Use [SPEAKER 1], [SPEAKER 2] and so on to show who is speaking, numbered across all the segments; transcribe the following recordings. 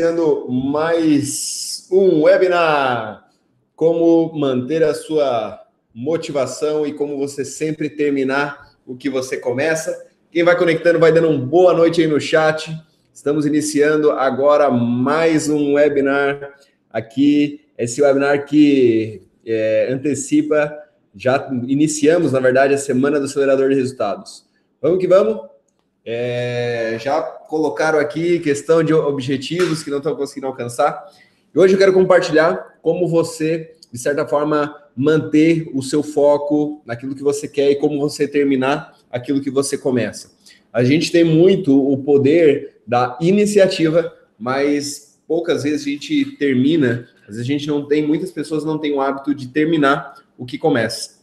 [SPEAKER 1] Tendo mais um webinar. Como manter a sua motivação e como você sempre terminar o que você começa. Quem vai conectando vai dando uma boa noite aí no chat. Estamos iniciando agora mais um webinar aqui. Esse webinar que é, antecipa, já iniciamos, na verdade, a semana do acelerador de resultados. Vamos que vamos? É, já colocaram aqui questão de objetivos que não estão conseguindo alcançar. E hoje eu quero compartilhar como você, de certa forma, manter o seu foco naquilo que você quer e como você terminar aquilo que você começa. A gente tem muito o poder da iniciativa, mas poucas vezes a gente termina. Às vezes a gente não tem, muitas pessoas não têm o hábito de terminar o que começa.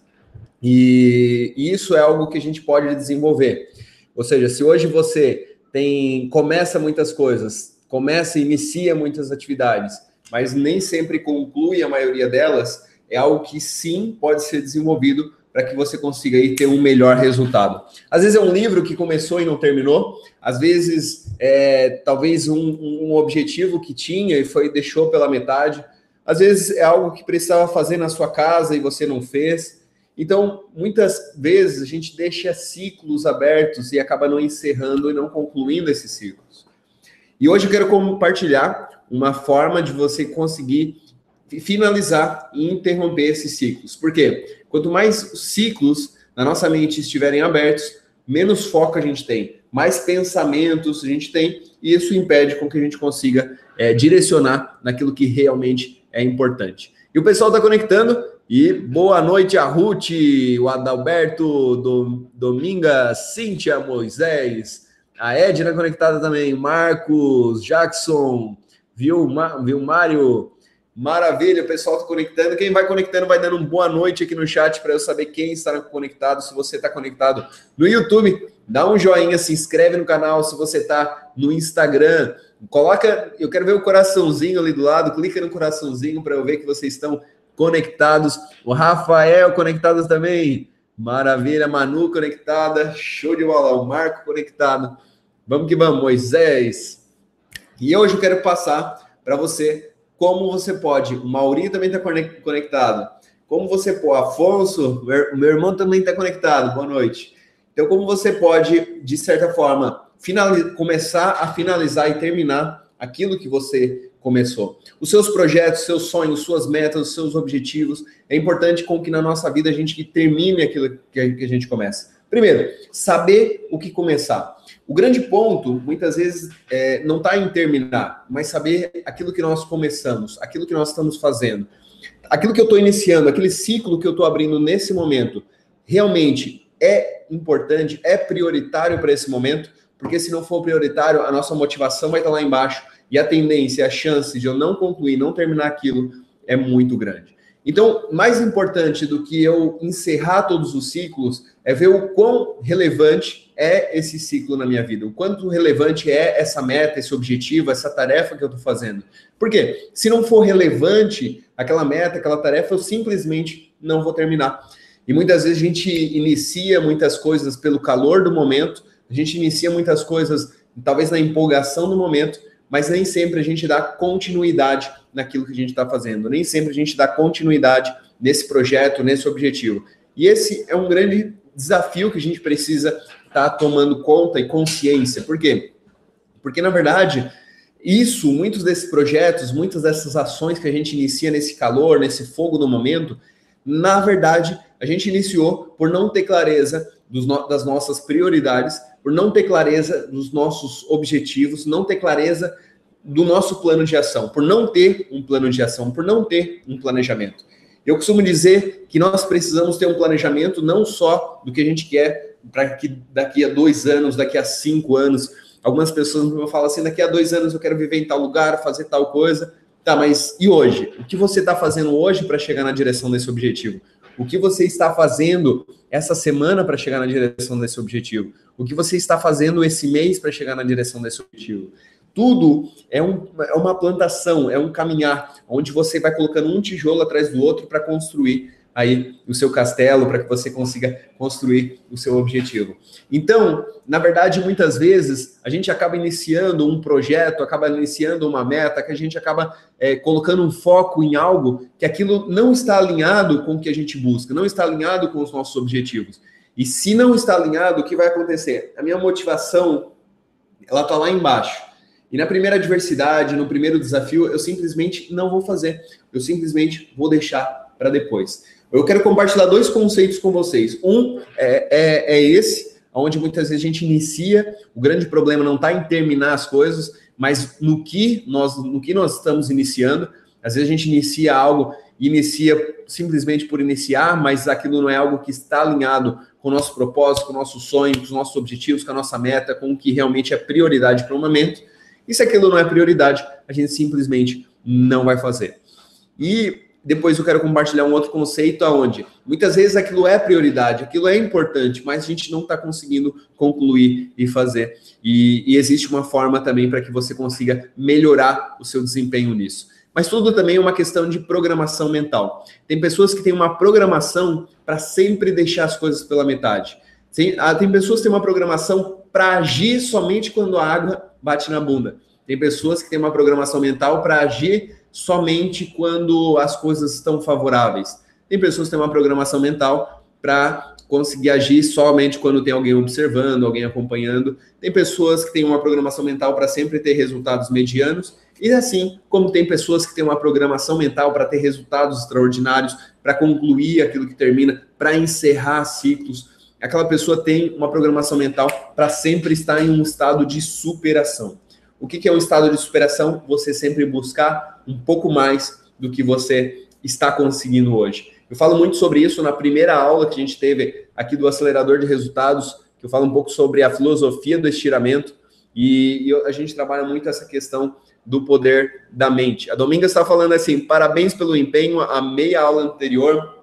[SPEAKER 1] E isso é algo que a gente pode desenvolver. Ou seja, se hoje você tem começa muitas coisas, começa e inicia muitas atividades, mas nem sempre conclui a maioria delas, é algo que sim pode ser desenvolvido para que você consiga aí ter um melhor resultado. Às vezes é um livro que começou e não terminou, às vezes é talvez um, um objetivo que tinha e foi deixou pela metade, às vezes é algo que precisava fazer na sua casa e você não fez. Então, muitas vezes a gente deixa ciclos abertos e acaba não encerrando e não concluindo esses ciclos. E hoje eu quero compartilhar uma forma de você conseguir finalizar e interromper esses ciclos. Por quê? Quanto mais ciclos na nossa mente estiverem abertos, menos foco a gente tem, mais pensamentos a gente tem, e isso impede com que a gente consiga é, direcionar naquilo que realmente é importante. E o pessoal está conectando, e boa noite a Ruth, o Adalberto, do, Dominga, Cíntia, Moisés, a Edna conectada também, Marcos, Jackson, viu, Mário, maravilha, o pessoal está conectando. Quem vai conectando vai dando boa noite aqui no chat para eu saber quem está conectado. Se você está conectado no YouTube, dá um joinha, se inscreve no canal. Se você está no Instagram, coloca, eu quero ver o coraçãozinho ali do lado, clica no coraçãozinho para eu ver que vocês estão conectados. O Rafael conectado também. Maravilha, Manu conectada, show de bola. O Marco conectado. Vamos que vamos, Moisés. E hoje eu quero passar para você como você pode. O Mauri também está conectado. Como você pode. Afonso, meu irmão também está conectado. Boa noite. Então, como você pode, de certa forma, começar a finalizar e terminar aquilo que você começou. Os seus projetos, seus sonhos, suas metas, seus objetivos. É importante com que na nossa vida a gente termine aquilo que a gente começa. Primeiro, saber o que começar. O grande ponto, muitas vezes, é, não está em terminar, mas saber aquilo que nós começamos, aquilo que nós estamos fazendo, aquilo que eu estou iniciando, aquele ciclo que eu estou abrindo nesse momento, realmente é importante, é prioritário para esse momento, porque se não for prioritário, a nossa motivação vai estar lá embaixo e a tendência, a chance de eu não concluir, não terminar aquilo é muito grande. Então, mais importante do que eu encerrar todos os ciclos é ver o quão relevante é esse ciclo na minha vida, o quanto relevante é essa meta, esse objetivo, essa tarefa que eu estou fazendo. Por quê? Se não for relevante aquela meta, aquela tarefa, eu simplesmente não vou terminar. E muitas vezes a gente inicia muitas coisas pelo calor do momento, a gente inicia muitas coisas talvez na empolgação do momento, mas nem sempre a gente dá continuidade naquilo que a gente está fazendo, nem sempre a gente dá continuidade nesse projeto, nesse objetivo. E esse é um grande desafio que a gente precisa estar tá tomando conta e consciência. Por quê? Porque, na verdade, isso, muitos desses projetos, muitas dessas ações que a gente inicia nesse calor, nesse fogo do momento, na verdade, a gente iniciou por não ter clareza no, das nossas prioridades, por não ter clareza dos nossos objetivos, não ter clareza do nosso plano de ação, por não ter um plano de ação, por não ter um planejamento. Eu costumo dizer que nós precisamos ter um planejamento não só do que a gente quer para que daqui a dois anos, daqui a cinco anos. Algumas pessoas me falam assim: daqui a dois anos eu quero viver em tal lugar, fazer tal coisa. Tá, mas e hoje? O que você está fazendo hoje para chegar na direção desse objetivo? O que você está fazendo essa semana para chegar na direção desse objetivo? O que você está fazendo esse mês para chegar na direção desse objetivo? Tudo é, um, é uma plantação, é um caminhar, onde você vai colocando um tijolo atrás do outro para construir aí o seu castelo, para que você consiga construir o seu objetivo. Então, na verdade, muitas vezes a gente acaba iniciando um projeto, acaba iniciando uma meta, que a gente acaba é, colocando um foco em algo que aquilo não está alinhado com o que a gente busca, não está alinhado com os nossos objetivos. E se não está alinhado, o que vai acontecer? A minha motivação, ela está lá embaixo. E na primeira adversidade, no primeiro desafio, eu simplesmente não vou fazer. Eu simplesmente vou deixar para depois. Eu quero compartilhar dois conceitos com vocês. Um é, é, é esse, onde muitas vezes a gente inicia, o grande problema não está em terminar as coisas, mas no que nós, no que nós estamos iniciando. Às vezes a gente inicia algo e inicia simplesmente por iniciar, mas aquilo não é algo que está alinhado com o nosso propósito, com o nosso sonho, com os nossos objetivos, com a nossa meta, com o que realmente é prioridade para o momento. E se aquilo não é prioridade, a gente simplesmente não vai fazer. E depois eu quero compartilhar um outro conceito aonde muitas vezes aquilo é prioridade, aquilo é importante, mas a gente não está conseguindo concluir e fazer. E, e existe uma forma também para que você consiga melhorar o seu desempenho nisso. Mas tudo também é uma questão de programação mental. Tem pessoas que têm uma programação para sempre deixar as coisas pela metade. Tem, ah, tem pessoas que têm uma programação para agir somente quando a água bate na bunda. Tem pessoas que têm uma programação mental para agir somente quando as coisas estão favoráveis. Tem pessoas que têm uma programação mental para conseguir agir somente quando tem alguém observando, alguém acompanhando. Tem pessoas que têm uma programação mental para sempre ter resultados medianos. E assim como tem pessoas que têm uma programação mental para ter resultados extraordinários, para concluir aquilo que termina, para encerrar ciclos, aquela pessoa tem uma programação mental para sempre estar em um estado de superação. O que, é um estado de superação? Você sempre buscar um pouco mais do que você está conseguindo hoje. Eu falo muito sobre isso na primeira aula que a gente teve aqui do acelerador de resultados, que eu falo um pouco sobre a filosofia do estiramento e, a gente trabalha muito essa questão do poder da mente. A Dominga está falando assim: parabéns pelo empenho, a meia aula anterior.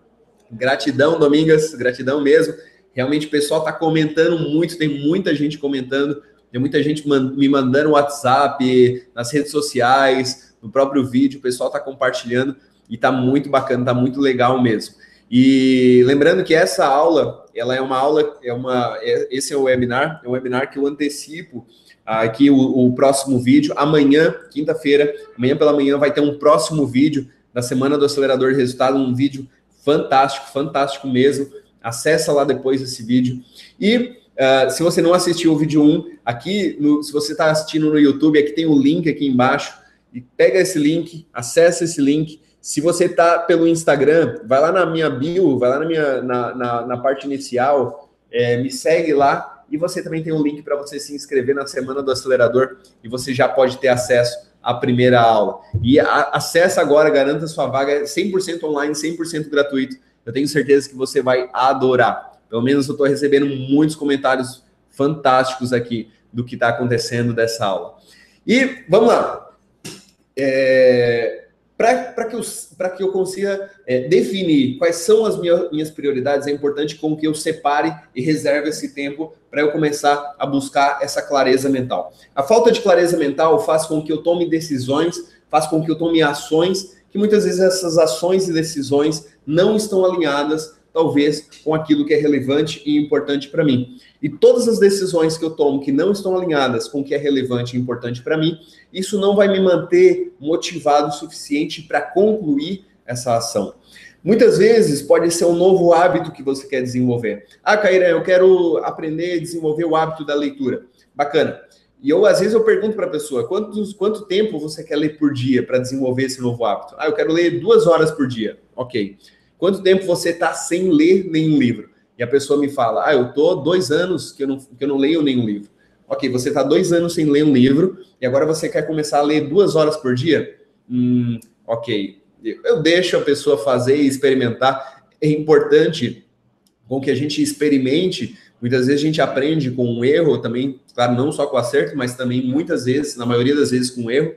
[SPEAKER 1] Gratidão, Domingas, gratidão mesmo. Realmente o pessoal está comentando muito, tem muita gente comentando, tem muita gente me mandando WhatsApp, nas redes sociais, no próprio vídeo, o pessoal está compartilhando e está muito bacana, está muito legal mesmo. E lembrando que essa aula, ela é uma aula, é uma, é, esse é o webinar, é um webinar que eu antecipo aqui o, o próximo vídeo. Amanhã, quinta-feira, amanhã pela manhã vai ter um próximo vídeo da semana do acelerador de resultado, um vídeo fantástico, fantástico mesmo acessa lá depois esse vídeo. E uh, se você não assistiu o vídeo 1, aqui, no, se você está assistindo no YouTube, aqui tem o um link aqui embaixo, e pega esse link, acessa esse link. Se você está pelo Instagram, vai lá na minha bio, vai lá na minha na, na, na parte inicial, é, me segue lá e você também tem um link para você se inscrever na semana do acelerador e você já pode ter acesso à primeira aula. E acessa agora, garanta sua vaga 100% online, 100% gratuito. Eu tenho certeza que você vai adorar. Pelo menos eu estou recebendo muitos comentários fantásticos aqui do que está acontecendo dessa aula. E vamos lá. É, Para que, eu, que eu consiga é, definir quais são as minhas, minhas prioridades, é importante com que eu separe e reserve esse tempo para eu começar a buscar essa clareza mental. A falta de clareza mental faz com que eu tome decisões, faz com que eu tome ações que muitas vezes essas ações e decisões não estão alinhadas, talvez, com aquilo que é relevante e importante para mim. E todas as decisões que eu tomo que não estão alinhadas com o que é relevante e importante para mim, isso não vai me manter motivado o suficiente para concluir essa ação. Muitas vezes pode ser um novo hábito que você quer desenvolver. Ah, Caíra, eu quero aprender a desenvolver o hábito da leitura. Bacana. E eu, às vezes, eu pergunto para a pessoa, quantos, quanto tempo você quer ler por dia para desenvolver esse novo hábito? Ah, eu quero ler duas horas por dia. Ok. Quanto tempo você está sem ler nenhum livro? E a pessoa me fala, ah, eu tô dois anos que eu não, que eu não leio nenhum livro. Ok, você está dois anos sem ler um livro e agora você quer começar a ler duas horas por dia? Hum, ok. Eu deixo a pessoa fazer e experimentar. É importante com que a gente experimente Muitas vezes a gente aprende com um erro também, claro, não só com acerto, mas também muitas vezes, na maioria das vezes, com um erro.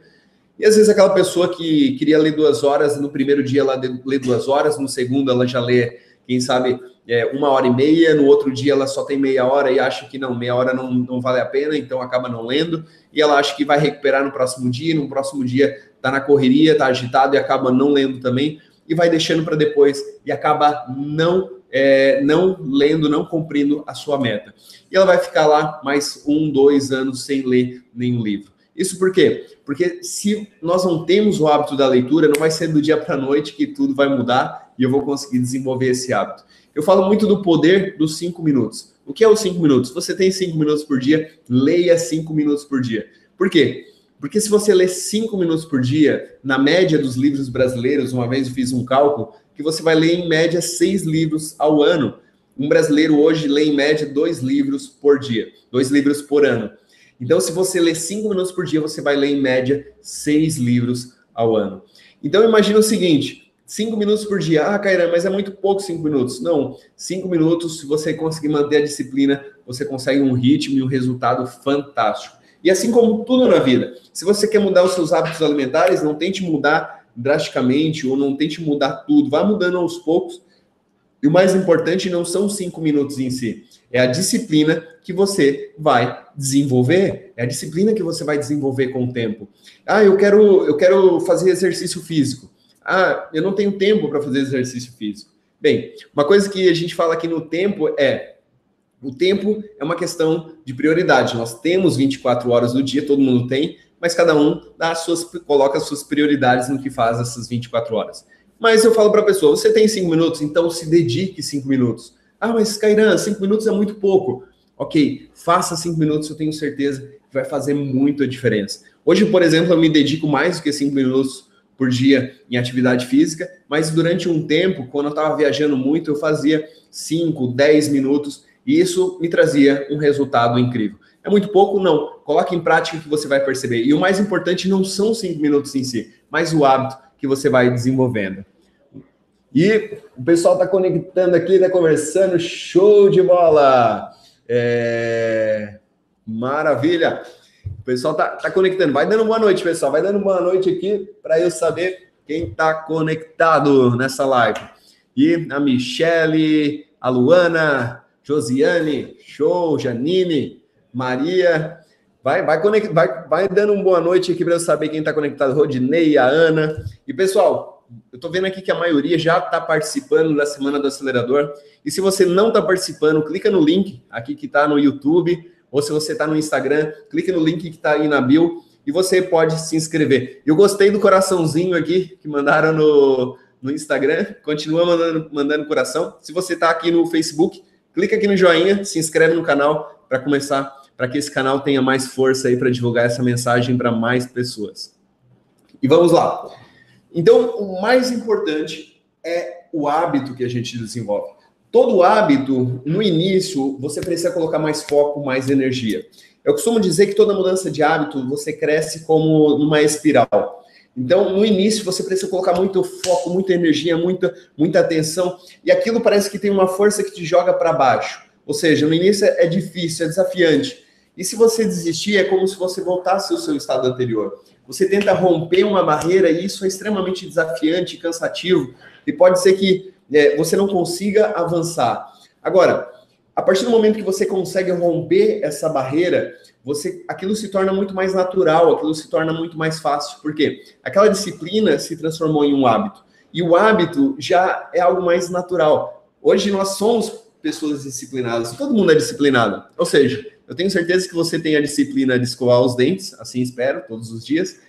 [SPEAKER 1] E às vezes aquela pessoa que queria ler duas horas, no primeiro dia ela lê duas horas, no segundo ela já lê, quem sabe, é, uma hora e meia, no outro dia ela só tem meia hora e acha que não, meia hora não, não vale a pena, então acaba não lendo, e ela acha que vai recuperar no próximo dia, no próximo dia tá na correria, tá agitado e acaba não lendo também. e vai deixando para depois e acaba não é, não lendo, não cumprindo a sua meta. E ela vai ficar lá mais um, dois anos sem ler nenhum livro. Isso por quê? Porque se nós não temos o hábito da leitura, não vai ser do dia para a noite que tudo vai mudar e eu vou conseguir desenvolver esse hábito. Eu falo muito do poder dos cinco minutos. O que é os cinco minutos? Você tem cinco minutos por dia, leia cinco minutos por dia. Por quê? Porque se você lê cinco minutos por dia, na média dos livros brasileiros, uma vez eu fiz um cálculo, que você vai ler em média seis livros ao ano. Um brasileiro hoje lê em média dois livros por dia, dois livros por ano. Então, se você lê cinco minutos por dia, você vai ler em média seis livros ao ano. Então, imagine o seguinte: cinco minutos por dia. Ah, Cairã, mas é muito pouco cinco minutos. Não, cinco minutos, se você conseguir manter a disciplina, você consegue um ritmo e um resultado fantástico. E assim como tudo na vida, se você quer mudar os seus hábitos alimentares, não tente mudar drasticamente ou não tente mudar tudo, vá mudando aos poucos. E o mais importante não são cinco minutos em si, é a disciplina que você vai desenvolver, é a disciplina que você vai desenvolver com o tempo. Ah, eu quero, eu quero fazer exercício físico. Ah, eu não tenho tempo para fazer exercício físico. Bem, uma coisa que a gente fala aqui no tempo é o tempo é uma questão de prioridade. Nós temos 24 horas do dia, todo mundo tem, mas cada um dá suas, coloca as suas prioridades no que faz essas 24 horas. Mas eu falo para a pessoa: você tem 5 minutos, então se dedique 5 minutos. Ah, mas Cairan, 5 minutos é muito pouco. Ok, faça 5 minutos, eu tenho certeza que vai fazer muita diferença. Hoje, por exemplo, eu me dedico mais do que 5 minutos por dia em atividade física, mas durante um tempo, quando eu estava viajando muito, eu fazia 5, 10 minutos e isso me trazia um resultado incrível. É muito pouco? Não. Coloque em prática que você vai perceber. E o mais importante não são cinco minutos em si, mas o hábito que você vai desenvolvendo. E o pessoal está conectando aqui, está conversando, show de bola! É... Maravilha! O pessoal está tá conectando. Vai dando boa noite, pessoal. Vai dando boa noite aqui para eu saber quem está conectado nessa live. E a Michele, a Luana, Josiane, show, Janine, Maria. Vai, vai, conect, vai, vai dando uma boa noite aqui para eu saber quem está conectado. Rodinei, a Ana. E pessoal, eu estou vendo aqui que a maioria já está participando da Semana do Acelerador. E se você não está participando, clica no link aqui que está no YouTube. Ou se você está no Instagram, clique no link que está aí na bio e você pode se inscrever. Eu gostei do coraçãozinho aqui que mandaram no, no Instagram. Continua mandando, mandando coração. Se você está aqui no Facebook, clica aqui no joinha, se inscreve no canal para começar, para que esse canal tenha mais força aí para divulgar essa mensagem para mais pessoas. E vamos lá. Então, o mais importante é o hábito que a gente desenvolve. Todo hábito, no início, você precisa colocar mais foco, mais energia. Eu costumo dizer que toda mudança de hábito você cresce como numa espiral. Então, no início, você precisa colocar muito foco, muita energia, muita, muita atenção, e aquilo parece que tem uma força que te joga para baixo. Ou seja, no início é difícil, é desafiante. E se você desistir, é como se você voltasse ao seu estado anterior. Você tenta romper uma barreira e isso é extremamente desafiante, cansativo, e pode ser que é, você não consiga avançar. Agora, a partir do momento que você consegue romper essa barreira, você aquilo se torna muito mais natural, aquilo se torna muito mais fácil, porque aquela disciplina se transformou em um hábito. E o hábito já é algo mais natural. Hoje nós somos pessoas disciplinadas, todo mundo é disciplinado. Ou seja, eu tenho certeza que você tem a disciplina de escovar os dentes, assim espero, todos os dias,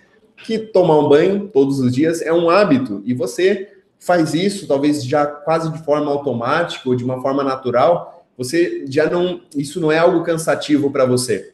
[SPEAKER 1] que tomar um banho todos os dias é um hábito e você faz isso talvez já quase de forma automática ou de uma forma natural, você já não, isso não é algo cansativo para você.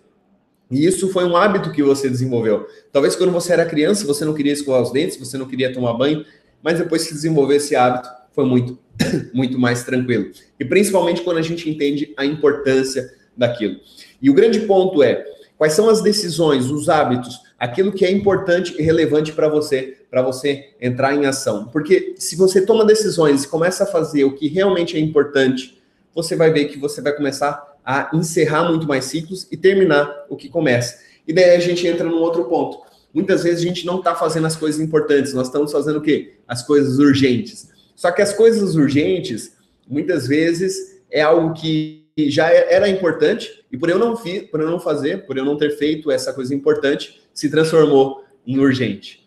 [SPEAKER 1] E isso foi um hábito que você desenvolveu. Talvez quando você era criança, você não queria escovar os dentes, você não queria tomar banho, mas depois que desenvolveu esse hábito, foi muito, muito mais tranquilo. E principalmente quando a gente entende a importância daquilo. E o grande ponto é: quais são as decisões, os hábitos, aquilo que é importante e relevante para você, para você entrar em ação. Porque se você toma decisões e começa a fazer o que realmente é importante, você vai ver que você vai começar a encerrar muito mais ciclos e terminar o que começa. E daí a gente entra num outro ponto. Muitas vezes a gente não está fazendo as coisas importantes, nós estamos fazendo o quê? As coisas urgentes. Só que as coisas urgentes, muitas vezes, é algo que já era importante, e por eu não fiz, por eu não fazer, por eu não ter feito essa coisa importante, se transformou em urgente.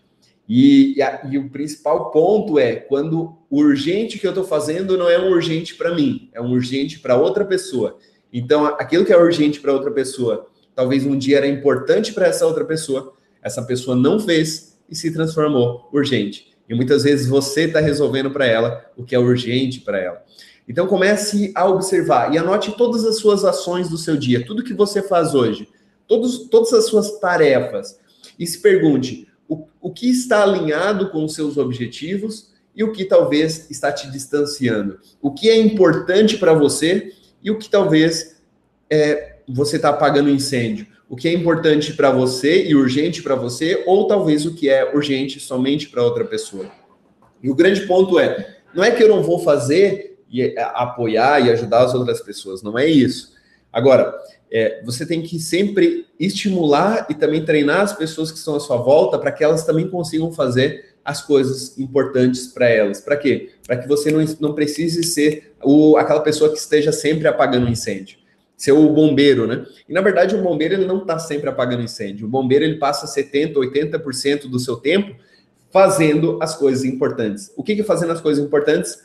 [SPEAKER 1] E, e, a, e, o principal ponto é quando o urgente que eu estou fazendo não é um urgente para mim, é um urgente para outra pessoa. Então, aquilo que é urgente para outra pessoa, talvez um dia era importante para essa outra pessoa, essa pessoa não fez e se transformou urgente. E muitas vezes você está resolvendo para ela o que é urgente para ela. Então comece a observar e anote todas as suas ações do seu dia, tudo que você faz hoje, todos, todas as suas tarefas. E se pergunte: o, o que está alinhado com os seus objetivos e o que talvez está te distanciando. O que é importante para você e o que talvez é, você está apagando incêndio. O que é importante para você e urgente para você, ou talvez o que é urgente somente para outra pessoa. E o grande ponto é: não é que eu não vou fazer e apoiar e ajudar as outras pessoas, não é isso. Agora, é, você tem que sempre estimular e também treinar as pessoas que estão à sua volta para que elas também consigam fazer as coisas importantes para elas. Para quê? Para que você não, não precise ser o, aquela pessoa que esteja sempre apagando incêndio. Ser o bombeiro, né? E na verdade o bombeiro ele não está sempre apagando incêndio. O bombeiro ele passa 70%, 80% do seu tempo fazendo as coisas importantes. O que, que é fazendo as coisas importantes?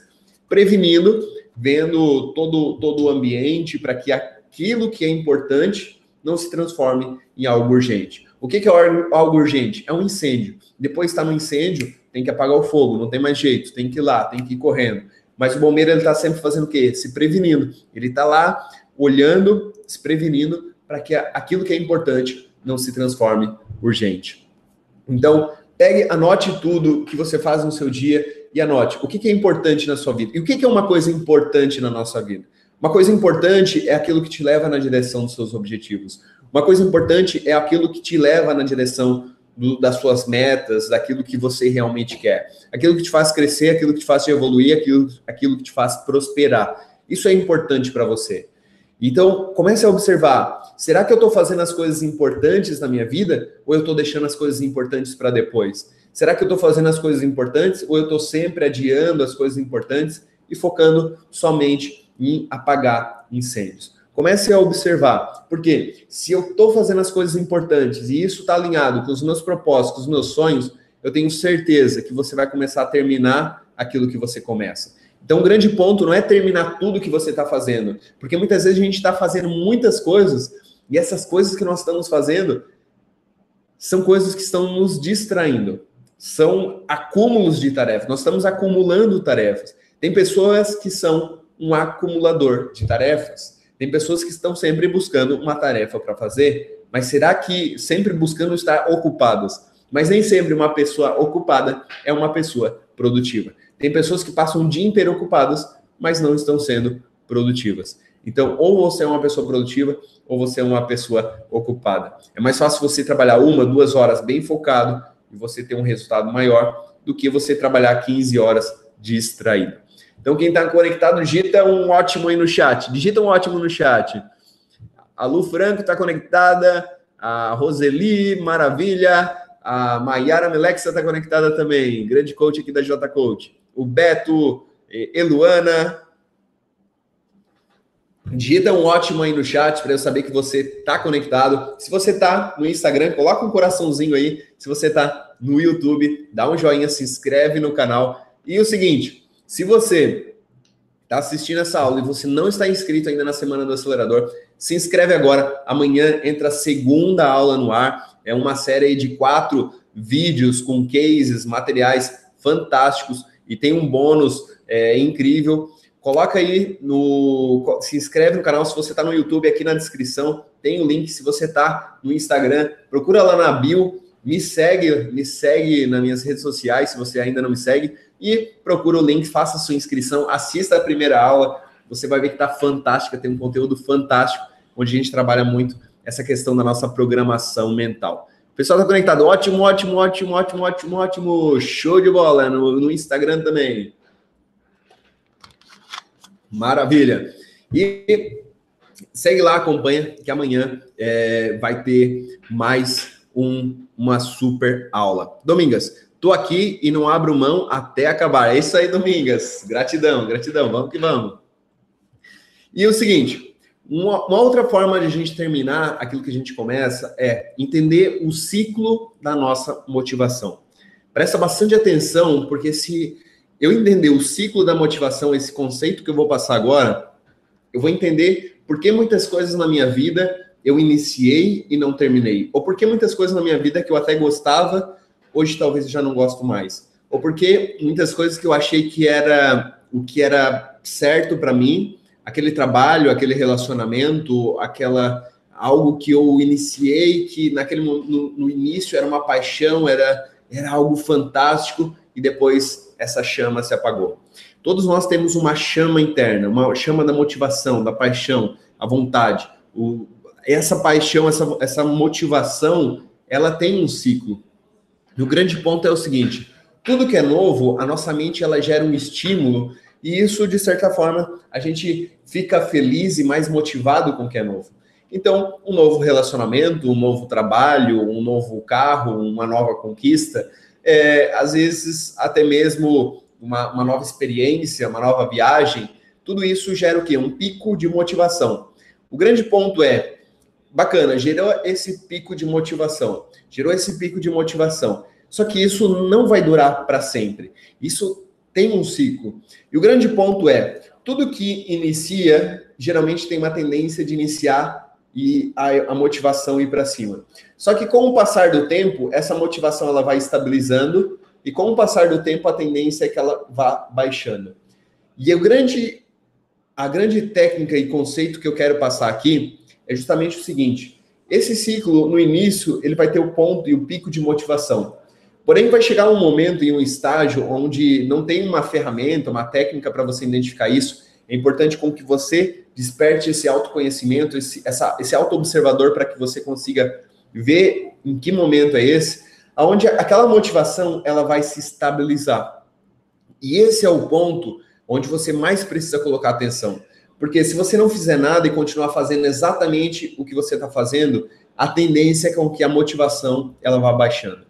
[SPEAKER 1] Prevenindo, vendo todo, todo o ambiente para que aquilo que é importante não se transforme em algo urgente. O que, é algo urgente? É um incêndio. Depois está no incêndio, tem que apagar o fogo, não tem mais jeito, tem que ir lá, tem que ir correndo. Mas o bombeiro ele está sempre fazendo o quê? Se prevenindo. Ele está lá olhando, se prevenindo para que aquilo que é importante não se transforme urgente. Então, pegue, anote tudo que você faz no seu dia e anote o que é importante na sua vida. E o que é uma coisa importante na nossa vida? Uma coisa importante é aquilo que te leva na direção dos seus objetivos. Uma coisa importante é aquilo que te leva na direção do, das suas metas, daquilo que você realmente quer. Aquilo que te faz crescer, aquilo que te faz evoluir, aquilo, aquilo que te faz prosperar. Isso é importante para você. Então, comece a observar: será que eu estou fazendo as coisas importantes na minha vida ou eu estou deixando as coisas importantes para depois? Será que eu estou fazendo as coisas importantes ou eu estou sempre adiando as coisas importantes e focando somente em apagar incêndios. Comece a observar, porque se eu estou fazendo as coisas importantes e isso está alinhado com os meus propósitos, com os meus sonhos, eu tenho certeza que você vai começar a terminar aquilo que você começa. Então, o grande ponto não é terminar tudo que você está fazendo, porque muitas vezes a gente está fazendo muitas coisas e essas coisas que nós estamos fazendo são coisas que estão nos distraindo, são acúmulos de tarefas. Nós estamos acumulando tarefas. Tem pessoas que são um acumulador de tarefas. Tem pessoas que estão sempre buscando uma tarefa para fazer, mas será que sempre buscando estar ocupadas? Mas nem sempre uma pessoa ocupada é uma pessoa produtiva. Tem pessoas que passam o dia inteiro ocupadas, mas não estão sendo produtivas. Então, ou você é uma pessoa produtiva, ou você é uma pessoa ocupada. É mais fácil você trabalhar uma, duas horas bem focado e você ter um resultado maior do que você trabalhar 15 horas distraído. Então, quem está conectado, digita um ótimo aí no chat. Digita um ótimo no chat. A Lu Franco está conectada. A Roseli, maravilha. A Maiara Melexa está conectada também. Grande coach aqui da J Coach. O Beto, Eluana. Digita um ótimo aí no chat para eu saber que você está conectado. Se você está no Instagram, coloca um coraçãozinho aí. Se você está no YouTube, dá um joinha, se inscreve no canal. E o seguinte, se você está assistindo essa aula e você não está inscrito ainda na Semana do Acelerador, se inscreve agora. Amanhã entra a segunda aula no ar. É uma série de quatro vídeos com cases, materiais fantásticos e tem um bônus é, incrível. Coloca aí no. Se inscreve no canal. Se você está no YouTube, aqui na descrição tem o link. Se você está no Instagram, procura lá na bio. Me segue, me segue nas minhas redes sociais, se você ainda não me segue e procura o link, faça sua inscrição, assista a primeira aula, você vai ver que está fantástica, tem um conteúdo fantástico, onde a gente trabalha muito essa questão da nossa programação mental. O pessoal está conectado, ótimo, ótimo, ótimo, ótimo, ótimo, ótimo, show de bola no, no Instagram também. Maravilha. E segue lá, acompanha, que amanhã é, vai ter mais um, uma super aula. Domingas, Tô aqui e não abro mão até acabar. É isso aí, Domingas. Gratidão, gratidão. Vamos que vamos. E o seguinte, uma, uma, outra forma de a gente terminar aquilo que a gente começa é entender o ciclo da nossa motivação. Presta bastante atenção, porque se eu entender o ciclo da motivação, esse conceito que eu vou passar agora, eu vou entender por que muitas coisas na minha vida eu iniciei e não terminei. Ou por que muitas coisas na minha vida que eu até gostava, hoje talvez já não gosto mais. Ou porque muitas coisas que eu achei que era o que era certo para mim, aquele trabalho, aquele relacionamento, aquela algo que eu iniciei que naquele no, no início era uma paixão, era era algo fantástico e depois essa chama se apagou. Todos nós temos uma chama interna, uma chama da motivação, da paixão, a vontade. O, essa paixão, essa, essa motivação, ela tem um ciclo. E o grande ponto é o seguinte: tudo que é novo, a nossa mente ela gera um estímulo e isso, de certa forma, a gente fica feliz e mais motivado com o que é novo. Então, um novo relacionamento, um novo trabalho, um novo carro, uma nova conquista, é, às vezes até mesmo uma, uma nova experiência, uma nova viagem, tudo isso gera o quê? Um pico de motivação. O grande ponto é, bacana, gerou esse pico de motivação, gerou esse pico de motivação. Só que isso não vai durar para sempre. Isso tem um ciclo. E o grande ponto é, tudo que inicia geralmente tem uma tendência de iniciar e a, a motivação ir para cima. Só que com o passar do tempo, essa motivação ela vai estabilizando e com o passar do tempo a tendência é que ela vá baixando. E o grande a grande técnica e conceito que eu quero passar aqui é justamente o seguinte: esse ciclo no início ele vai ter o ponto e o pico de motivação. Porém, vai chegar um momento em um estágio onde não tem uma ferramenta, uma técnica para você identificar isso. É importante com que você desperte esse autoconhecimento, esse, essa, esse auto-observador para que você consiga ver em que momento é esse, aonde aquela motivação ela vai se estabilizar. E esse é o ponto onde você mais precisa colocar atenção. Porque se você não fizer nada e continuar fazendo exatamente o que você está fazendo, a tendência é com que a motivação ela vá baixando.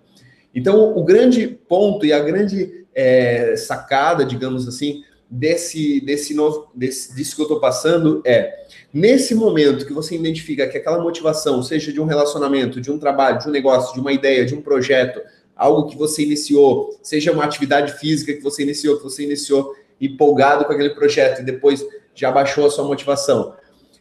[SPEAKER 1] Então, o grande ponto e a grande é, sacada, digamos assim, desse, desse novo, desse, disso que eu estou passando é nesse momento que você identifica que aquela motivação, seja de um relacionamento, de um trabalho, de um negócio, de uma ideia, de um projeto, algo que você iniciou, seja uma atividade física que você iniciou, que você iniciou empolgado com aquele projeto e depois já baixou a sua motivação.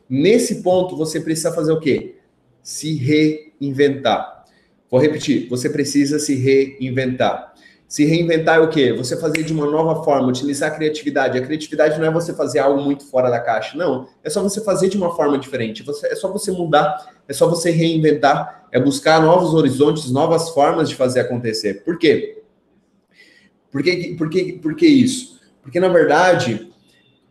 [SPEAKER 1] Nesse ponto, você precisa fazer o quê? Se reinventar. Vou repetir, você precisa se reinventar. Se reinventar é o quê? Você fazer de uma nova forma, utilizar a criatividade. A criatividade não é você fazer algo muito fora da caixa, não. É só você fazer de uma forma diferente. É só você mudar, é só você reinventar, é buscar novos horizontes, novas formas de fazer acontecer. Por quê? Por que, por que, por que isso? Porque, na verdade,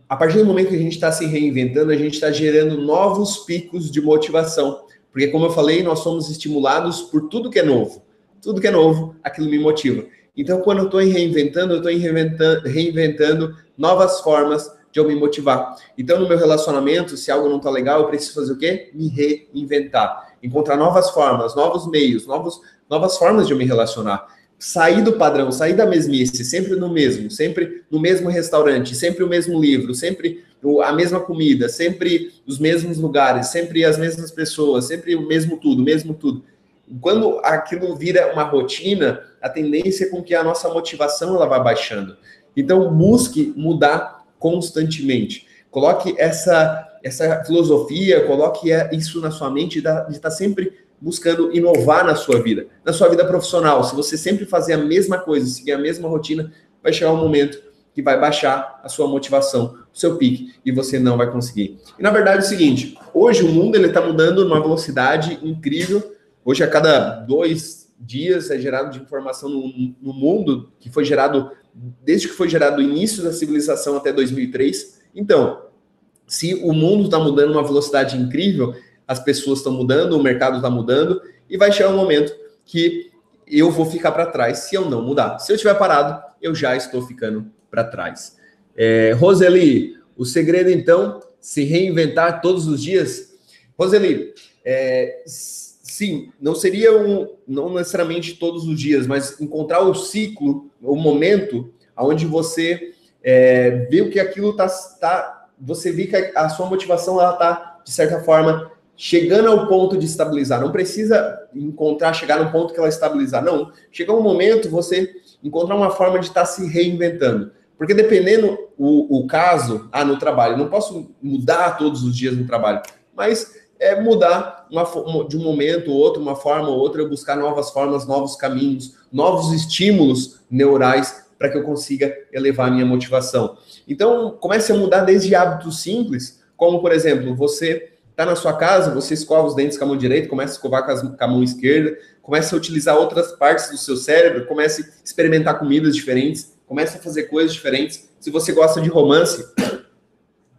[SPEAKER 1] a partir do momento que a gente está se reinventando, a gente está gerando novos picos de motivação. Porque, como eu falei, nós somos estimulados por tudo que é novo. Tudo que é novo, aquilo me motiva. Então, quando eu estou reinventando, eu estou reinventando, reinventando novas formas de eu me motivar. Então, no meu relacionamento, se algo não está legal, eu preciso fazer o quê? Me reinventar. Encontrar novas formas, novos meios, novos, novas formas de eu me relacionar. Sair do padrão, sair da mesmice, sempre no mesmo, sempre no mesmo restaurante, sempre o mesmo livro, sempre a mesma comida, sempre os mesmos lugares, sempre as mesmas pessoas, sempre o mesmo tudo, mesmo tudo. Quando aquilo vira uma rotina, a tendência é com que a nossa motivação ela vá baixando. Então, busque mudar constantemente. Coloque essa, essa filosofia, coloque isso na sua mente de estar tá sempre buscando inovar na sua vida. Na sua vida profissional, se você sempre fazer a mesma coisa, seguir a mesma rotina, vai chegar um momento que vai baixar a sua motivação, o seu pique, e você não vai conseguir. E na verdade é o seguinte, hoje o mundo ele está mudando numa velocidade incrível, Hoje, a cada dois dias é gerado de informação no, no mundo, que foi gerado desde que foi gerado o início da civilização até 2003. Então, se o mundo está mudando uma velocidade incrível, as pessoas estão mudando, o mercado está mudando, e vai chegar um momento que eu vou ficar para trás se eu não mudar. Se eu estiver parado, eu já estou ficando para trás. É, Roseli, o segredo então, se reinventar todos os dias. Roseli, é, sim, não seria um, não necessariamente todos os dias, mas encontrar o ciclo, o momento onde você é, vê que aquilo tá, tá você vê que a, sua motivação ela tá de certa forma chegando ao ponto de estabilizar. Não precisa encontrar, chegar no ponto que ela estabilizar. Não. Chega um momento você encontrar uma forma de estar tá se reinventando. Porque dependendo o, o caso, ah, no trabalho, não posso mudar todos os dias no trabalho, mas é mudar uma, de um momento ou outro, uma forma ou outra, eu buscar novas formas, novos caminhos, novos estímulos neurais para que eu consiga elevar a minha motivação. Então, comece a mudar desde hábitos simples, como, por exemplo, você está na sua casa, você escova os dentes com a mão direita, começa a escovar com, a mão esquerda, começa a utilizar outras partes do seu cérebro, comece a experimentar comidas diferentes, comece a fazer coisas diferentes. Se você gosta de romance,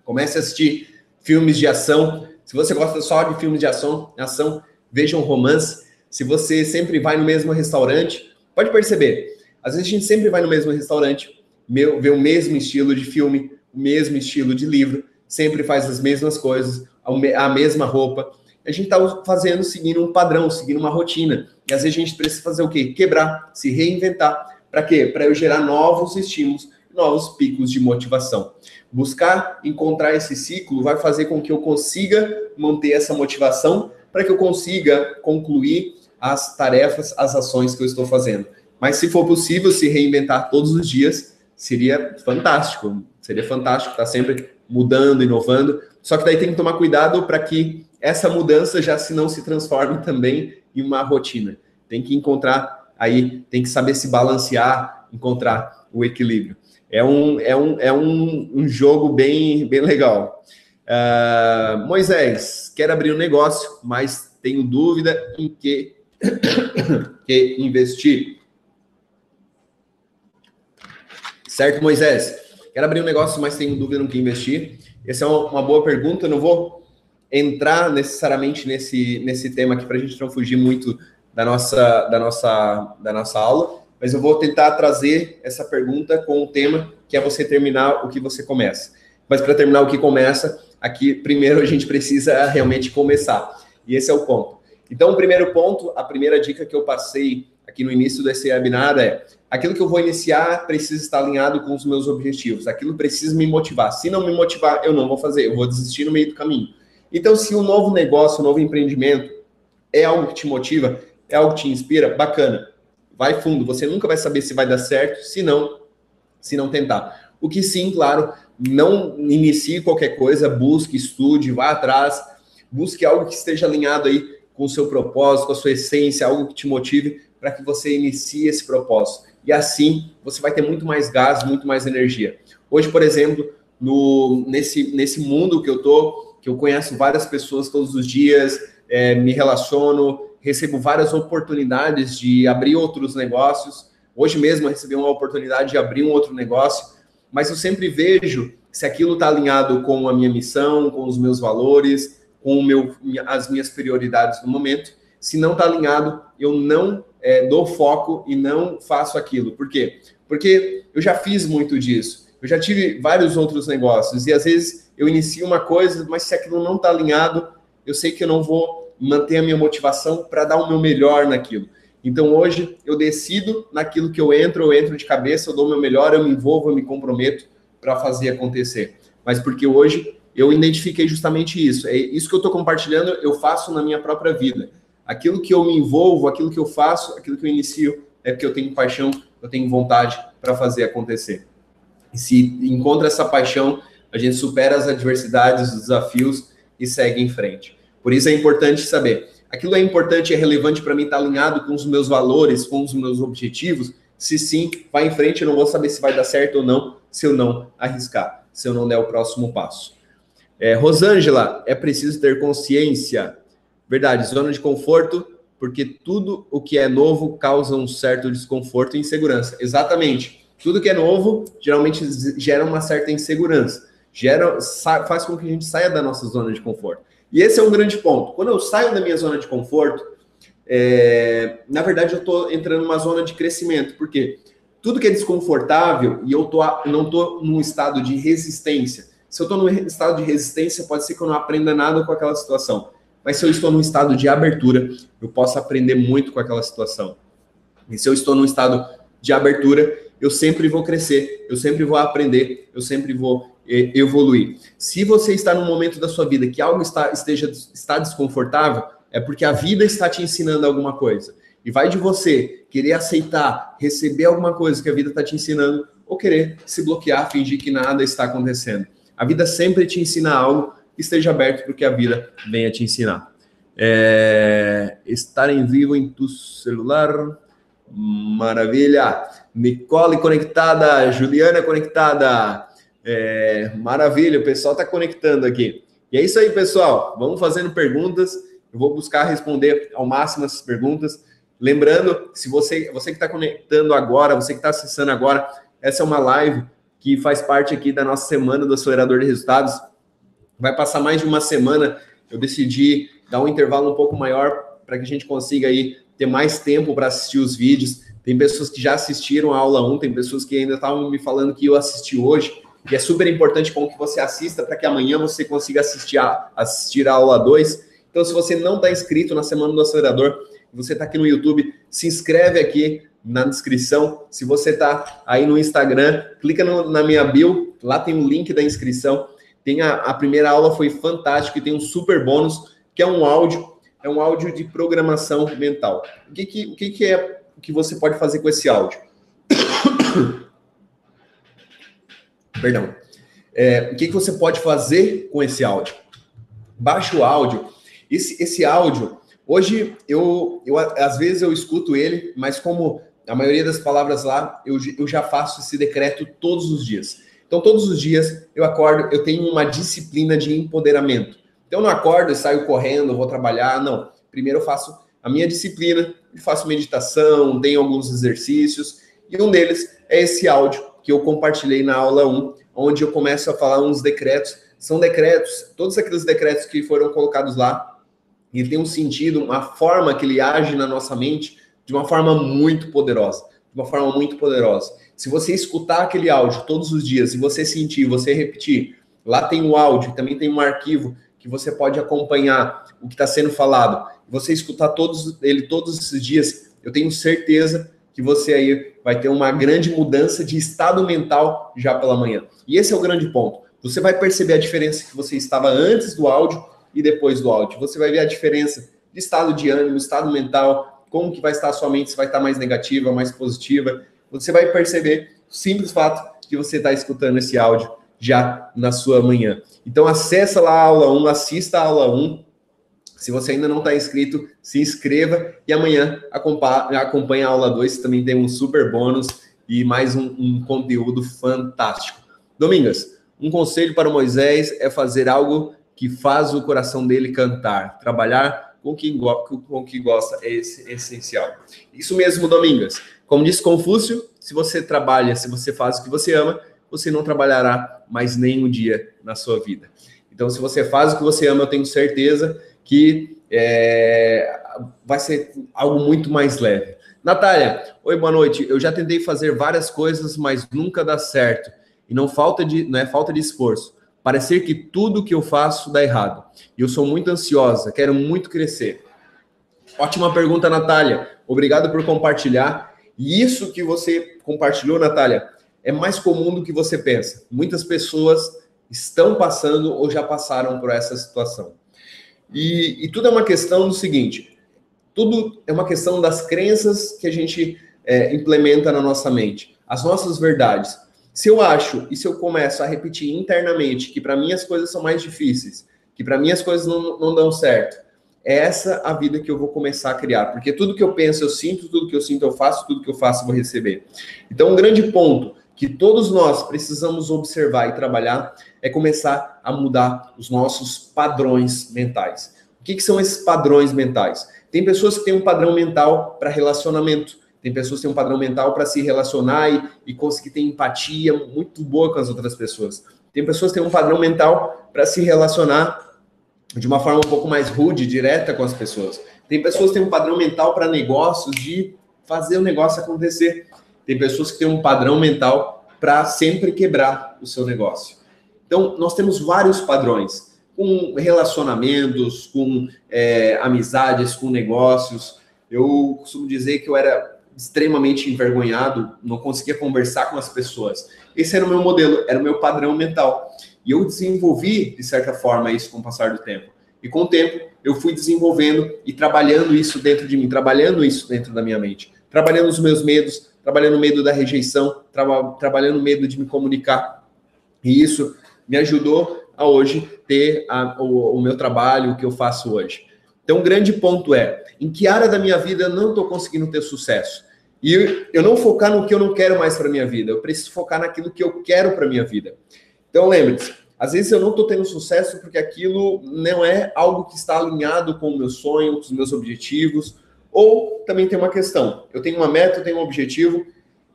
[SPEAKER 1] comece a assistir filmes de ação. Se você gosta só de filmes de ação, ação veja um romance. Se você sempre vai no mesmo restaurante, pode perceber, às vezes a gente sempre vai no mesmo restaurante, vê o mesmo estilo de filme, o mesmo estilo de livro, sempre faz as mesmas coisas, a mesma roupa. A gente está fazendo, seguindo um padrão, seguindo uma rotina. E às vezes a gente precisa fazer o quê? Quebrar, se reinventar. Para quê? Para eu gerar novos estímulos, novos picos de motivação. Buscar encontrar esse ciclo vai fazer com que eu consiga manter essa motivação, para que eu consiga concluir as tarefas, as ações que eu estou fazendo. Mas se for possível se reinventar todos os dias, seria fantástico. Seria fantástico estar sempre mudando, inovando. Só que daí tem que tomar cuidado para que essa mudança já se não se transforme também em uma rotina. Tem que encontrar aí, tem que saber se balancear, encontrar o equilíbrio. É um, é um, é um, um jogo bem, bem legal. Uh, Moisés, quero abrir um negócio, mas tenho dúvida em que, que investir. Certo, Moisés? Quero abrir um negócio, mas tenho dúvida no que investir. Essa é uma, boa pergunta. Não vou entrar necessariamente nesse, nesse tema aqui para a gente não fugir muito da nossa, da, nossa, da nossa aula, mas eu vou tentar trazer essa pergunta com um tema que é você terminar o que você começa. Mas para terminar o que começa, aqui primeiro a gente precisa realmente começar. E esse é o ponto. Então, o primeiro ponto, a primeira dica que eu passei aqui no início desse webinar é aquilo que eu vou iniciar precisa estar alinhado com os meus objetivos, aquilo precisa me motivar. Se não me motivar, eu não vou fazer, eu vou desistir no meio do caminho. Então, se um novo negócio, um novo empreendimento é algo que te motiva, é algo que te inspira, bacana. Vai fundo, você nunca vai saber se vai dar certo, se não, se não tentar. O que sim, claro, não inicie qualquer coisa, busque, estude, vá atrás, busque algo que esteja alinhado aí com o seu propósito, com a sua essência, algo que te motive para que você inicie esse propósito e assim você vai ter muito mais gás, muito mais energia. Hoje, por exemplo, no, nesse, nesse mundo que eu tô, que eu conheço várias pessoas todos os dias, é, me relaciono, recebo várias oportunidades de abrir outros negócios. Hoje mesmo eu recebi uma oportunidade de abrir um outro negócio, mas eu sempre vejo se aquilo está alinhado com a minha missão, com os meus valores, com meu, as minhas prioridades no momento. Se não está alinhado, eu não é, dou foco e não faço aquilo. Por quê? Porque eu já fiz muito disso. Eu já tive vários outros negócios e às vezes eu inicio uma coisa, mas se aquilo não está alinhado, eu sei que eu não vou manter a minha motivação para dar o meu melhor naquilo. Então hoje eu decido naquilo que eu entro, eu entro de cabeça, eu dou o meu melhor, eu me envolvo, eu me comprometo para fazer acontecer. Mas porque hoje eu identifiquei justamente isso. É isso que eu estou compartilhando, eu faço na minha própria vida. Aquilo que eu me envolvo, aquilo que eu faço, aquilo que eu inicio, é porque eu tenho paixão, eu tenho vontade para fazer acontecer. E se encontra essa paixão, a gente supera as adversidades, os desafios e segue em frente. Por isso é importante saber. Aquilo é importante, é relevante para mim estar tá alinhado com os meus valores, com os meus objetivos. Se sim, vai em frente, eu não vou saber se vai dar certo ou não, se eu não arriscar, se eu não der o próximo passo. É, Rosângela, é preciso ter consciência Verdade, zona de conforto, porque tudo o que é novo causa um certo desconforto e insegurança. Exatamente. Tudo que é novo geralmente gera uma certa insegurança. Gera, faz com que a gente saia da nossa zona de conforto. E esse é um grande ponto. Quando eu saio da minha zona de conforto, é, na verdade eu estou entrando numa zona de crescimento, porque tudo que é desconfortável e eu tô, não estou num estado de resistência. Se eu estou num estado de resistência, pode ser que eu não aprenda nada com aquela situação. Mas se eu estou num estado de abertura, eu posso aprender muito com aquela situação. E se eu estou num estado de abertura, eu sempre vou crescer, eu sempre vou aprender, eu sempre vou evoluir. Se você está num momento da sua vida que algo está, esteja, está desconfortável, é porque a vida está te ensinando alguma coisa. E vai de você querer aceitar, receber alguma coisa que a vida está te ensinando, ou querer se bloquear, fingir que nada está acontecendo. A vida sempre te ensina algo, esteja aberto para o que a vida venha te ensinar. É, estar em vivo em tu celular, maravilha. Nicole conectada, Juliana conectada. É, maravilha, o pessoal está conectando aqui. E é isso aí, pessoal. Vamos fazendo perguntas. Eu vou buscar responder ao máximo essas perguntas. Lembrando, se você, você que está conectando agora, você que está acessando agora, essa é uma live que faz parte aqui da nossa semana do acelerador de resultados. Vai passar mais de uma semana. Eu decidi dar um intervalo um pouco maior para que a gente consiga aí ter mais tempo para assistir os vídeos. Tem pessoas que já assistiram a aula 1, tem pessoas que ainda estavam me falando que eu assisti hoje. E é super importante com que você assista para que amanhã você consiga assistir a, assistir a aula 2. Então, se você não está inscrito na Semana do Acelerador, você está aqui no YouTube, se inscreve aqui na descrição. Se você está aí no Instagram, clica no, na minha bio, lá tem o link da inscrição. Tem a, a primeira aula foi fantástica e tem um super bônus, que é um áudio, é um áudio de programação mental. O que, que, o que, que é que você pode fazer com esse áudio? Perdão. É, o que, que você pode fazer com esse áudio? Baixa o áudio. Esse, esse áudio, hoje eu, eu às vezes eu escuto ele, mas como a maioria das palavras lá, eu, eu já faço esse decreto todos os dias. Então, todos os dias eu acordo, eu tenho uma disciplina de empoderamento. Então, eu não acordo e saio correndo, vou trabalhar, não. Primeiro eu faço a minha disciplina, faço meditação, tenho alguns exercícios, e um deles é esse áudio que eu compartilhei na aula 1, onde eu começo a falar uns decretos. São decretos, todos aqueles decretos que foram colocados lá, e tem um sentido, uma forma que ele age na nossa mente de uma forma muito poderosa. De uma forma muito poderosa. Se você escutar aquele áudio todos os dias, se você sentir, você repetir, lá tem o áudio, também tem um arquivo que você pode acompanhar o que está sendo falado. Você escutar todos ele todos esses dias, eu tenho certeza que você aí vai ter uma grande mudança de estado mental já pela manhã. E esse é o grande ponto. Você vai perceber a diferença que você estava antes do áudio e depois do áudio. Você vai ver a diferença de estado de ânimo, estado mental, como que vai estar a sua mente, se vai estar mais negativa, mais positiva. Você vai perceber o simples fato que você está escutando esse áudio já na sua manhã. Então acessa lá a aula 1, assista a aula 1, se você ainda não está inscrito, se inscreva e amanhã acompanhe a aula 2, também tem um super bônus e mais um, um conteúdo fantástico. Domingas, um conselho para Moisés é fazer algo que faz o coração dele cantar. Trabalhar com quem, com que gosta é essencial. Isso mesmo, Domingas. Como disse Confúcio, se você trabalha, se você faz o que você ama, você não trabalhará mais nenhum dia na sua vida. Então, se você faz o que você ama, eu tenho certeza que é, vai ser algo muito mais leve. Natália, oi, boa noite. Eu já tentei fazer várias coisas, mas nunca dá certo. E não falta de, não é falta de esforço. Parecer que tudo que eu faço dá errado. E eu sou muito ansiosa, quero muito crescer. Ótima pergunta, Natália. Obrigado por compartilhar. E isso que você compartilhou, Natália, é mais comum do que você pensa. Muitas pessoas estão passando ou já passaram por essa situação. E, e tudo é uma questão do seguinte: tudo é uma questão das crenças que a gente é, implementa na nossa mente, as nossas verdades. Se eu acho e se eu começo a repetir internamente que para mim as coisas são mais difíceis, que para mim as coisas não, não dão certo, é essa a vida que eu vou começar a criar. Porque tudo que eu penso, eu sinto, tudo que eu sinto, eu faço, tudo que eu faço, eu vou receber. Então, um grande ponto que todos nós precisamos observar e trabalhar é começar a mudar os nossos padrões mentais. O que, que são esses padrões mentais? Tem pessoas que têm um padrão mental para relacionamento, tem pessoas que têm um padrão mental para se relacionar e, e conseguir ter empatia muito boa com as outras pessoas. Tem pessoas que têm um padrão mental para se relacionar de uma forma um pouco mais rude, direta com as pessoas. Tem pessoas que têm um padrão mental para negócios de fazer o negócio acontecer. Tem pessoas que têm um padrão mental para sempre quebrar o seu negócio. Então, nós temos vários padrões, com relacionamentos, com é, amizades, com negócios. Eu costumo dizer que eu era extremamente envergonhado, não conseguia conversar com as pessoas. Esse era o meu modelo, era o meu padrão mental. E eu desenvolvi, de certa forma, isso com o passar do tempo. E com o tempo, eu fui desenvolvendo e trabalhando isso dentro de mim, trabalhando isso dentro da minha mente, trabalhando os meus medos, trabalhando medo da rejeição, tra trabalhando medo de me comunicar. E isso me ajudou a hoje ter a, o, o meu trabalho, o que eu faço hoje. Então, o grande ponto é, em que área da minha vida eu não estou conseguindo ter sucesso? E eu não focar no que eu não quero mais para minha vida, eu preciso focar naquilo que eu quero para minha vida. Então, lembre-se, às vezes eu não estou tendo sucesso porque aquilo não é algo que está alinhado com o meu sonho, com os meus objetivos. Ou também tem uma questão: eu tenho uma meta, eu tenho um objetivo.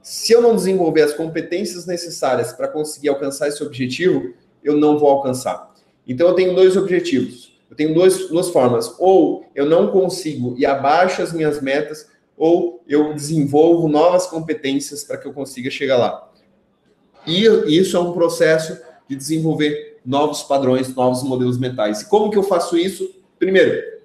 [SPEAKER 1] Se eu não desenvolver as competências necessárias para conseguir alcançar esse objetivo, eu não vou alcançar. Então eu tenho dois objetivos. Eu tenho dois, duas formas. Ou eu não consigo e abaixo as minhas metas, ou eu desenvolvo novas competências para que eu consiga chegar lá. E isso é um processo de desenvolver novos padrões, novos modelos mentais. E como que eu faço isso? Primeiro,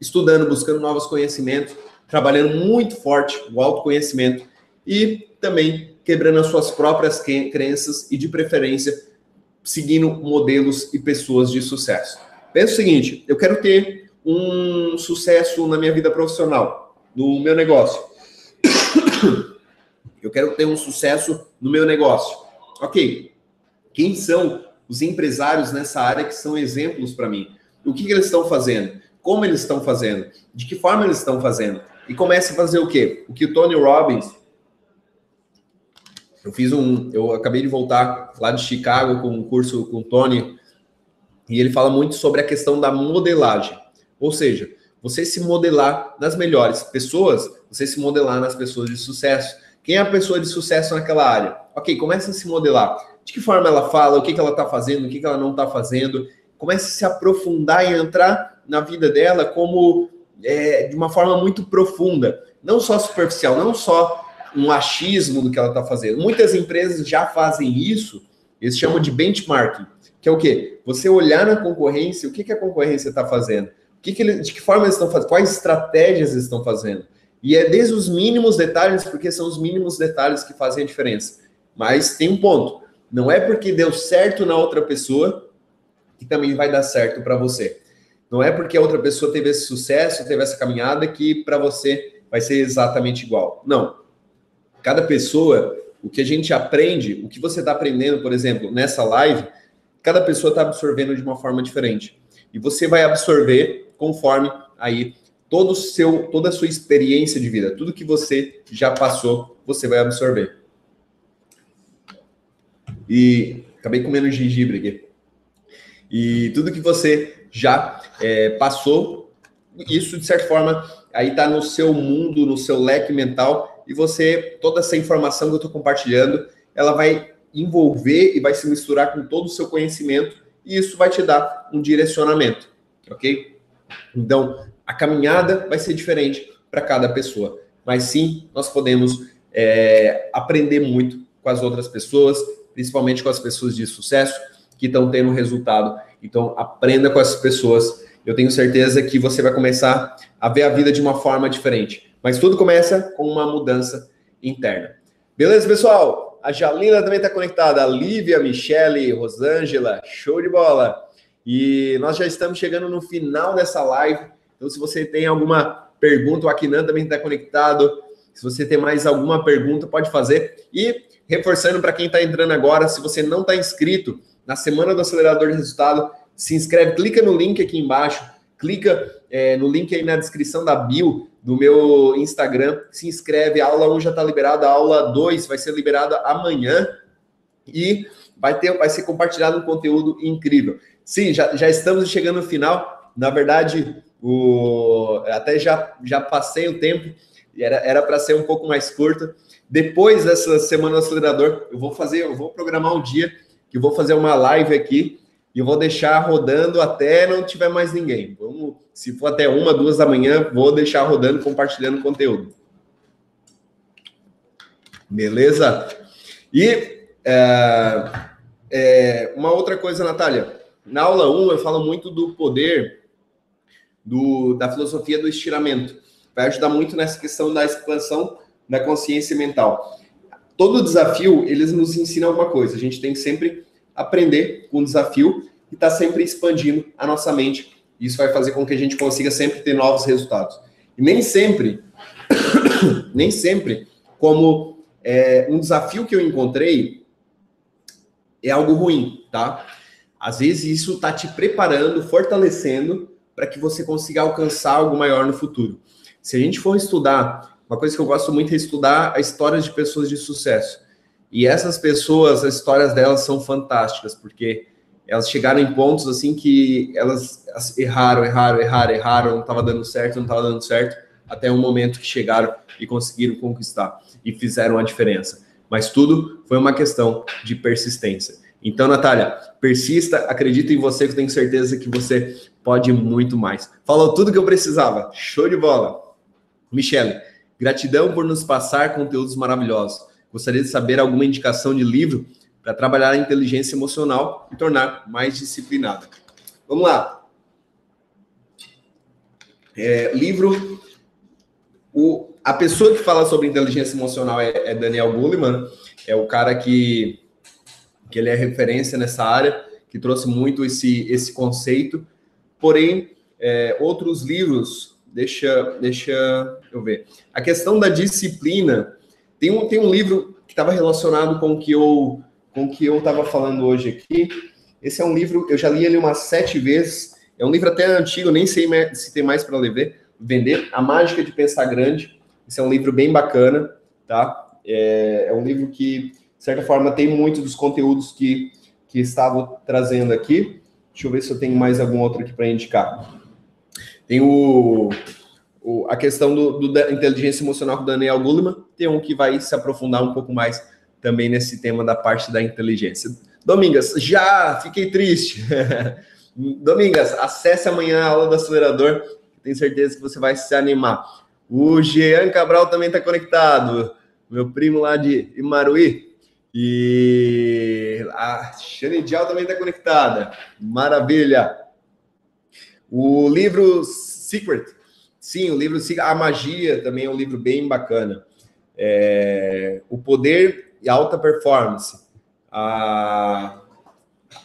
[SPEAKER 1] estudando, buscando novos conhecimentos, trabalhando muito forte o autoconhecimento e também quebrando as suas próprias crenças e, de preferência, seguindo modelos e pessoas de sucesso. Pensa o seguinte: eu quero ter um sucesso na minha vida profissional, no meu negócio. Eu quero ter um sucesso no meu negócio. Ok, quem são os empresários nessa área que são exemplos para mim? O que, que, eles estão fazendo? Como eles estão fazendo? De que forma eles estão fazendo? E comece a fazer o quê? O que o Tony Robbins. Eu fiz um. Eu acabei de voltar lá de Chicago com um curso com o Tony. E ele fala muito sobre a questão da modelagem. Ou seja, você se modelar nas melhores pessoas, você se modelar nas pessoas de sucesso. Quem é a pessoa de sucesso naquela área? Ok, comece a se modelar de que forma ela fala, o que, que ela está fazendo, o que, que ela não está fazendo. Comece a se aprofundar e entrar na vida dela como é, de uma forma muito profunda, não só superficial, não só um achismo do que ela está fazendo. Muitas empresas já fazem isso, eles chamam de benchmarking, que é o quê? Você olhar na concorrência, o que, que a concorrência está fazendo, o que que ele, de que forma eles estão fazendo, quais estratégias eles estão fazendo. E é desde os mínimos detalhes, porque são os mínimos detalhes que fazem a diferença. Mas tem um ponto. Não é porque deu certo na outra pessoa que também vai dar certo para você. Não é porque a outra pessoa teve esse sucesso, teve essa caminhada que para você vai ser exatamente igual. Não. Cada pessoa, o que a gente aprende, o que você está aprendendo, por exemplo, nessa live, cada pessoa está absorvendo de uma forma diferente. E você vai absorver conforme aí todo seu, toda a sua experiência de vida, tudo que você já passou, você vai absorver. E acabei comendo gengibre aqui. E tudo que você já é, passou, isso de certa forma aí está no seu mundo, no seu leque mental, e você, toda essa informação que eu estou compartilhando, ela vai envolver e vai se misturar com todo o seu conhecimento, e isso vai te dar um direcionamento, ok? Então, a caminhada vai ser diferente para cada pessoa, mas sim, nós podemos é, aprender muito com as outras pessoas, principalmente com as pessoas de sucesso que estão tendo resultado. Então, aprenda com essas pessoas. Eu tenho certeza que você vai começar a ver a vida de uma forma diferente. Mas tudo começa com uma mudança interna. Beleza, pessoal? A Jalina também está conectada. A Lívia, Michele, Rosângela, show de bola. E nós já estamos chegando no final dessa live. Então, se você tem alguma pergunta, o Akinan também está conectado. Se você tem mais alguma pergunta, pode fazer. E reforçando para quem está entrando agora, se você não está inscrito na semana do acelerador de resultado, se inscreve, clica no link aqui embaixo, clica é, no link aí na descrição da bio do meu Instagram, se inscreve, a aula 1 já está liberada, a aula 2 vai ser liberada amanhã e vai ter, vai ser compartilhado um conteúdo incrível. Sim, já, já estamos chegando no final. Na verdade, o, até já, já passei o tempo, era para ser um pouco mais curto. Depois dessa semana do acelerador, eu vou fazer, eu vou programar um dia que vou fazer uma live aqui e vou deixar rodando até não tiver mais ninguém. Vamos, se for até uma, duas da manhã, vou deixar rodando, compartilhando conteúdo. Beleza? E é, é, uma outra coisa, Natália. Na aula 1 eu falo muito do poder do, da filosofia do estiramento. vai ajudar muito nessa questão da expansão da consciência mental. Todo desafio, eles nos ensinam alguma coisa. A gente tem que sempre aprender com o desafio e estar tá sempre expandindo a nossa mente. Isso vai fazer com que a gente consiga sempre ter novos resultados. E nem sempre, nem sempre, como é, um desafio que eu encontrei é algo ruim, tá? Às vezes isso está te preparando, fortalecendo para que você consiga alcançar algo maior no futuro. Se a gente for estudar, uma coisa que eu gosto muito é estudar a história de pessoas de sucesso. E essas pessoas, as histórias delas são fantásticas, porque elas chegaram em pontos assim que elas erraram, erraram, erraram, erraram, não estava dando certo, não estava dando certo, até um momento que chegaram e conseguiram conquistar e fizeram a diferença. Mas tudo foi uma questão de persistência. Então, Natália, persista, acredito em você, que eu tenho certeza que você pode muito mais. Falou tudo que eu precisava. Show de bola. Michele, gratidão por nos passar conteúdos maravilhosos. Gostaria de saber alguma indicação de livro para trabalhar a inteligência emocional e tornar mais disciplinada. Vamos lá. É, livro. O, a pessoa que fala sobre inteligência emocional é, é Daniel Goleman, é o cara que que ele é referência nessa área, que trouxe muito esse, esse conceito. Porém, é, outros livros, deixa, deixa eu ver. A questão da disciplina, tem um, tem um livro que estava relacionado com o que eu com o que eu estava falando hoje aqui. Esse é um livro, eu já li ele umas sete vezes. É um livro até antigo, nem sei se tem mais para vender. A Mágica de Pensar Grande. Esse é um livro bem bacana, tá? É, é um livro que de certa forma, tem muitos dos conteúdos que, que estava trazendo aqui. Deixa eu ver se eu tenho mais algum outro aqui para indicar. Tem o, o, a questão do, do, da inteligência emocional com o Daniel Goleman. Tem um que vai se aprofundar um pouco mais também nesse tema da parte da inteligência. Domingas, já fiquei triste. Domingas, acesse amanhã a aula do acelerador. Tenho certeza que você vai se animar. O Jean Cabral também está conectado. Meu primo lá de Imaruí. E a Shane Dial também está conectada. Maravilha. O livro Secret. Sim, o livro A Magia também é um livro bem bacana. É, o Poder e Alta Performance. A,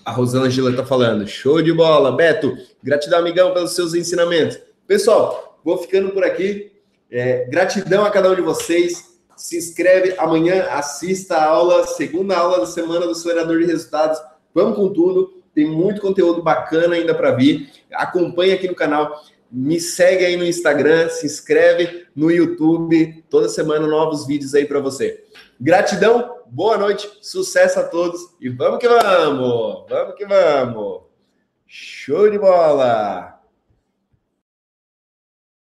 [SPEAKER 1] a Rosângela está falando. Show de bola. Beto, gratidão, amigão, pelos seus ensinamentos. Pessoal, vou ficando por aqui. É, gratidão a cada um de vocês se inscreve amanhã, assista a aula, segunda aula da semana do acelerador de resultados. Vamos com tudo, tem muito conteúdo bacana ainda para vir. Acompanhe aqui no canal, me segue aí no Instagram, se inscreve no YouTube, toda semana novos vídeos aí para você. Gratidão, boa noite, sucesso a todos e vamos que vamos, vamos que vamos. Show de bola!